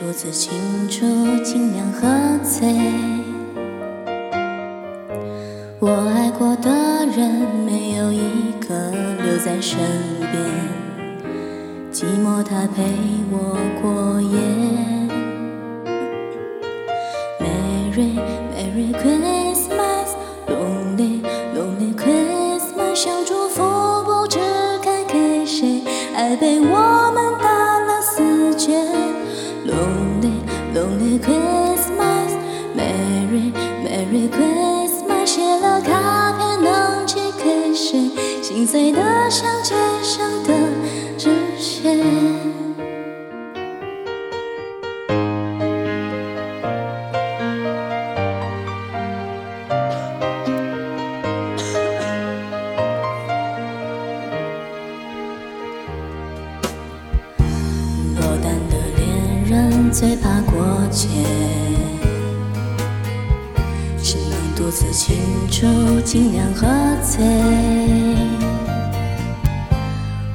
独自庆祝，尽量喝醉。我爱过的人，没有一个留在身边，寂寞它陪我过夜。Merry Merry Christmas，Lonely Lonely Christmas，想祝福不知该给谁，爱被我 Merry Christmas。写了卡片能寄给谁？心碎的像街上的纸屑。落单的恋人最怕过节，只能独自庆祝，尽量喝醉。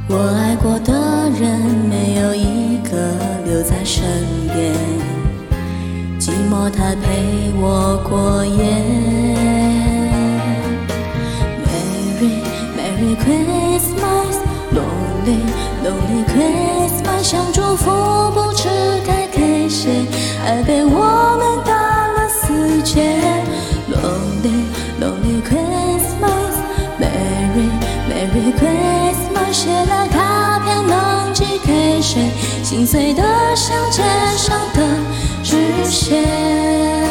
我爱过的人，没有一个留在身边，寂寞它陪我过夜。Merry Merry Christmas, Lonely Lonely Christmas，想祝福不知该给谁，爱被我们打了死结。谁？心碎的像街上的纸屑。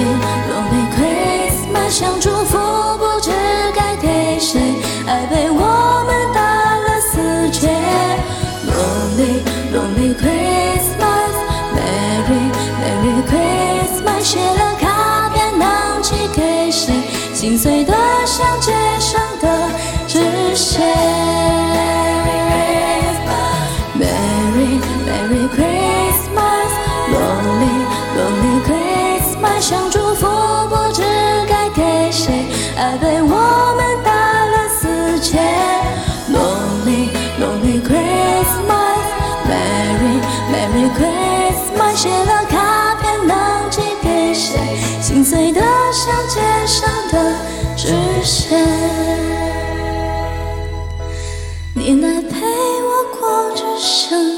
Lonely Christmas，想祝福不知该给谁，爱被我们打了死结。Lonely Lonely Christmas, Merry Merry Christmas，写了卡片能寄给谁？心碎的像街上的纸屑。被我们打了四千。Lonely Lonely Christmas Merry Merry Christmas 写了卡片能寄给谁？心碎的像街上的纸屑。你能陪我过这生？